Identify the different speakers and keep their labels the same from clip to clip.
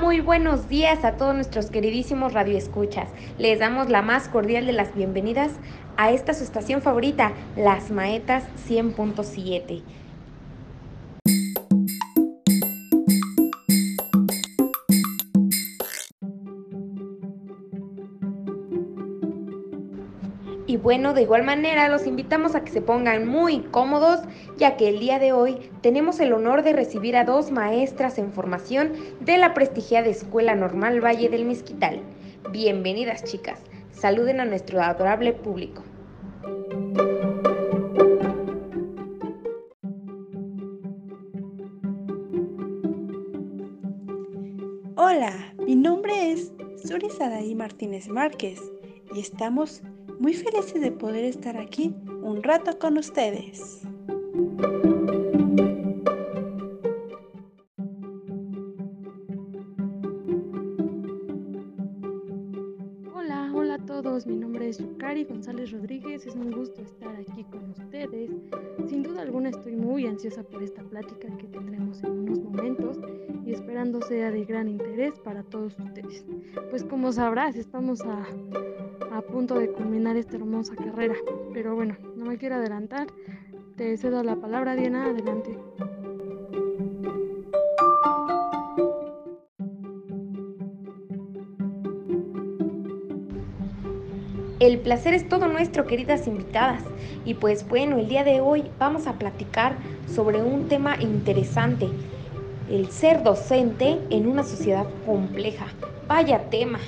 Speaker 1: muy buenos días a todos nuestros queridísimos radioescuchas. Les damos la más cordial de las bienvenidas a esta su estación favorita, Las Maetas 100.7. bueno, de igual manera los invitamos a que se pongan muy cómodos, ya que el día de hoy tenemos el honor de recibir a dos maestras en formación de la prestigiada Escuela Normal Valle del Mezquital. Bienvenidas chicas, saluden a nuestro adorable público.
Speaker 2: Hola, mi nombre es Suri Martínez Márquez y estamos muy felices de poder estar aquí un rato con ustedes.
Speaker 3: Hola, hola a todos, mi nombre es Yukari González Rodríguez, es un gusto estar aquí con ustedes. Sin duda alguna estoy muy ansiosa por esta plática que tendremos en unos momentos y esperando sea de gran interés para todos ustedes. Pues como sabrás, estamos a a punto de culminar esta hermosa carrera. Pero bueno, no me quiero adelantar. Te cedo la palabra, Diana. Adelante.
Speaker 1: El placer es todo nuestro, queridas invitadas. Y pues bueno, el día de hoy vamos a platicar sobre un tema interesante, el ser docente en una sociedad compleja. Vaya tema.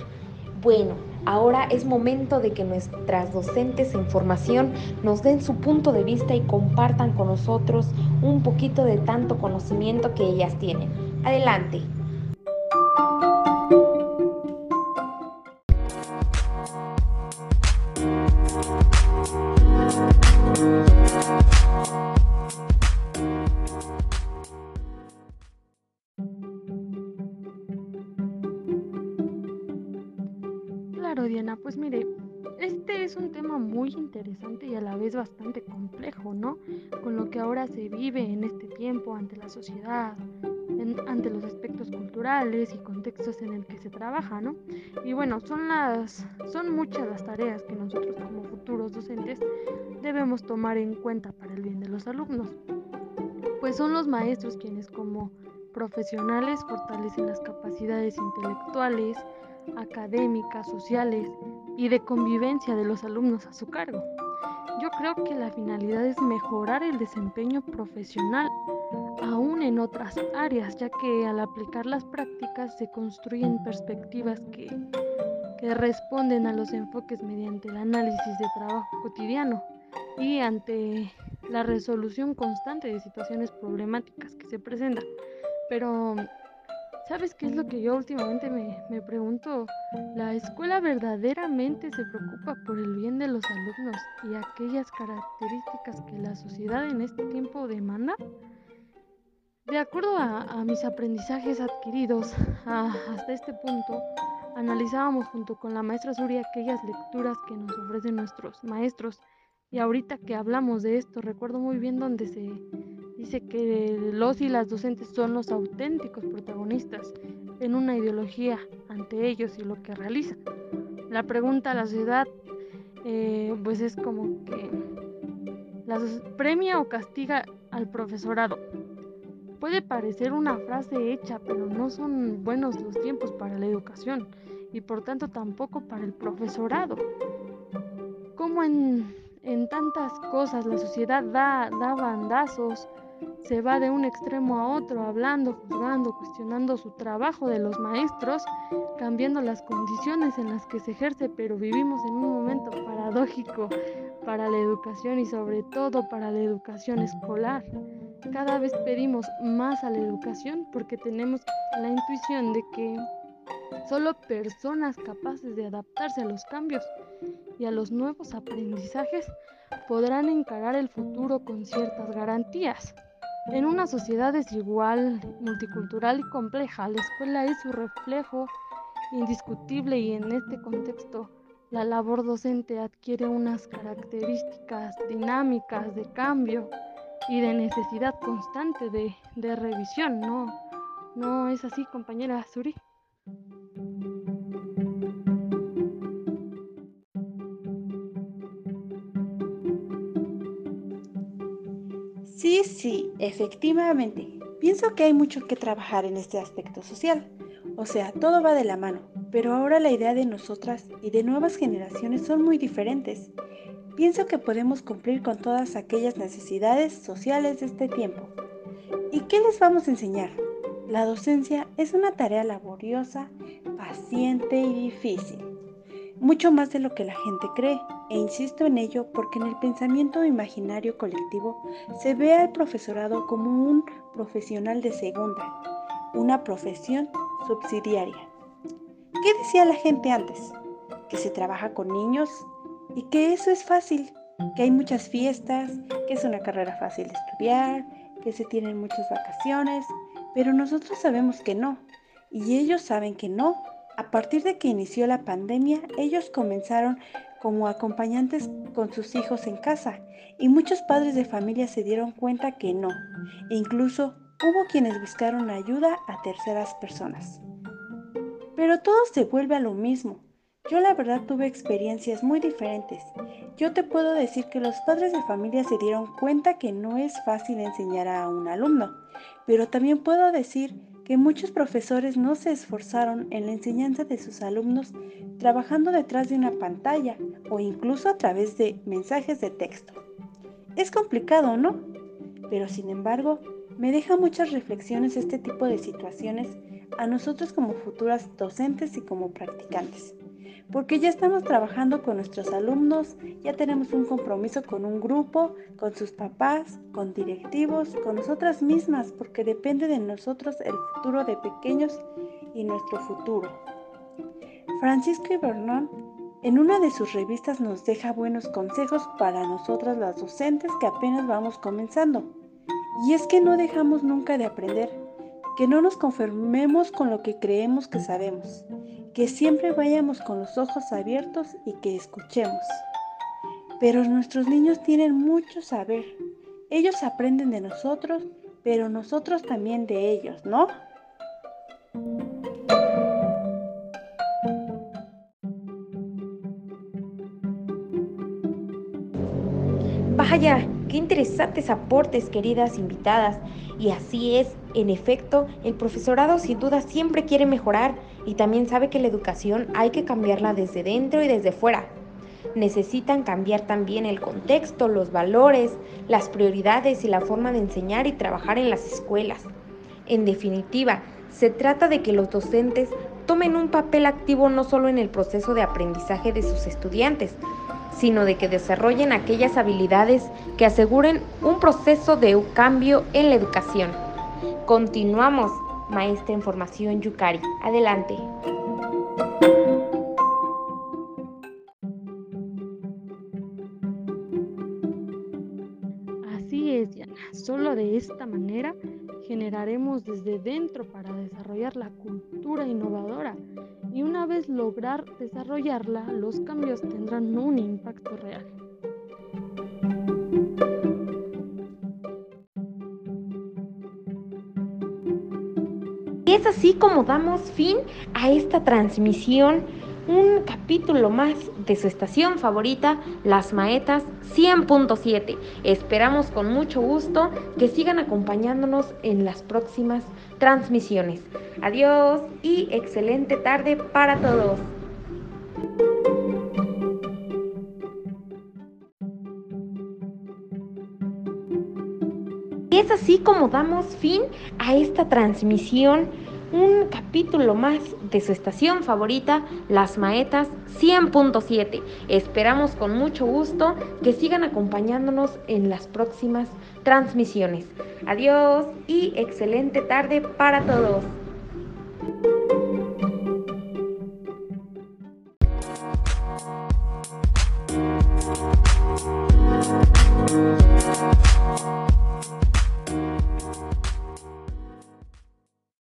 Speaker 1: Bueno, Ahora es momento de que nuestras docentes en formación nos den su punto de vista y compartan con nosotros un poquito de tanto conocimiento que ellas tienen. Adelante.
Speaker 3: Pues mire, este es un tema muy interesante y a la vez bastante complejo, ¿no? Con lo que ahora se vive en este tiempo ante la sociedad, ante los aspectos culturales y contextos en el que se trabaja, ¿no? Y bueno, son las son muchas las tareas que nosotros como futuros docentes debemos tomar en cuenta para el bien de los alumnos. Pues son los maestros quienes como profesionales fortalecen las capacidades intelectuales, académicas, sociales y de convivencia de los alumnos a su cargo. Yo creo que la finalidad es mejorar el desempeño profesional aún en otras áreas, ya que al aplicar las prácticas se construyen perspectivas que, responden a los enfoques mediante el análisis de trabajo cotidiano y ante la resolución constante de situaciones problemáticas que se presentan. Pero ¿Sabes qué es lo que yo últimamente me, pregunto? ¿La escuela verdaderamente se preocupa por el bien de los alumnos y aquellas características que la sociedad en este tiempo demanda? De acuerdo a, mis aprendizajes adquiridos hasta este punto, analizábamos junto con la maestra Suri aquellas lecturas que nos ofrecen nuestros maestros y ahorita que hablamos de esto, recuerdo muy bien donde se dice que los y las docentes son los auténticos protagonistas en una ideología ante ellos y lo que realizan. La pregunta a la sociedad eh, pues es como que la premia o castiga al profesorado. Puede parecer una frase hecha, pero no son buenos los tiempos para la educación y por tanto tampoco para el profesorado. Como en, en tantas cosas la sociedad da, da bandazos, se va de un extremo a otro, hablando, juzgando, cuestionando su trabajo de los maestros, cambiando las condiciones en las que se ejerce, pero vivimos en un momento paradójico para la educación y sobre todo para la educación escolar. Cada vez pedimos más a la educación porque tenemos la intuición de que solo personas capaces de adaptarse a los cambios y a los nuevos aprendizajes podrán encarar el futuro con ciertas garantías. En una sociedad desigual, multicultural y compleja, la escuela es su reflejo indiscutible y en este contexto la labor docente adquiere unas características dinámicas de cambio y de necesidad constante de, revisión, ¿no? ¿No es así, compañera Suri?
Speaker 2: Sí, sí, efectivamente. Pienso que hay mucho que trabajar en este aspecto social. O sea, todo va de la mano, pero ahora la idea de nosotras y de nuevas generaciones son muy diferentes. Pienso que podemos cumplir con todas aquellas necesidades sociales de este tiempo. ¿Y qué les vamos a enseñar? La docencia es una tarea laboriosa, paciente y difícil. Mucho más de lo que la gente cree, e insisto en ello porque en el pensamiento imaginario colectivo se ve al profesorado como un profesional de segunda, una profesión subsidiaria. ¿Qué decía la gente antes? Que se trabaja con niños y que eso es fácil, que hay muchas fiestas, que es una carrera fácil de estudiar, que se tienen muchas vacaciones, pero nosotros sabemos que no, y ellos saben que no. A partir de que inició la pandemia, ellos comenzaron como acompañantes con sus hijos en casa y muchos padres de familia se dieron cuenta que no. E incluso hubo quienes buscaron ayuda a terceras personas. Pero todo se vuelve a lo mismo. Yo la verdad tuve experiencias muy diferentes. Yo te puedo decir que los padres de familia se dieron cuenta que no es fácil enseñar a un alumno, pero también puedo decir que muchos profesores no se esforzaron en la enseñanza de sus alumnos trabajando detrás de una pantalla o incluso a través de mensajes de texto. Es complicado, ¿no? Pero sin embargo, me deja muchas reflexiones este tipo de situaciones a nosotros como futuras docentes y como practicantes porque ya estamos trabajando con nuestros alumnos, ya tenemos un compromiso con un grupo, con sus papás, con directivos, con nosotras mismas, porque depende de nosotros el futuro de pequeños y nuestro futuro. Francisco Ibernón en una de sus revistas nos deja buenos consejos para nosotras las docentes que apenas vamos comenzando. Y es que no dejamos nunca de aprender, que no nos conformemos con lo que creemos que sabemos, que siempre vayamos con los ojos abiertos y que escuchemos. Pero nuestros niños tienen mucho saber. Ellos aprenden de nosotros, pero nosotros también de ellos, ¿no?
Speaker 1: Vaya, qué interesantes aportes, queridas invitadas. Y así es, en efecto, el profesorado sin duda siempre quiere mejorar y también sabe que la educación hay que cambiarla desde dentro y desde fuera. Necesitan cambiar también el contexto, los valores, las prioridades y la forma de enseñar y trabajar en las escuelas. En definitiva, se trata de que los docentes tomen un papel activo no solo en el proceso de aprendizaje de sus estudiantes, sino de que desarrollen aquellas habilidades que aseguren un proceso de cambio en la educación. Continuamos maestra en formación Yukari. Adelante.
Speaker 3: Así es, Diana. Solo de esta manera generaremos desde dentro para desarrollar la cultura innovadora y una vez lograr desarrollarla, los cambios tendrán un impacto real.
Speaker 1: Es así como damos fin a esta transmisión, un capítulo más de su estación favorita, Las Maetas 100.7. Esperamos con mucho gusto que sigan acompañándonos en las próximas transmisiones. Adiós y excelente tarde para todos. Es así como damos fin a esta transmisión, un capítulo más de su estación favorita, Las Maetas 100.7. Esperamos con mucho gusto que sigan acompañándonos en las próximas transmisiones. Adiós y excelente tarde para todos.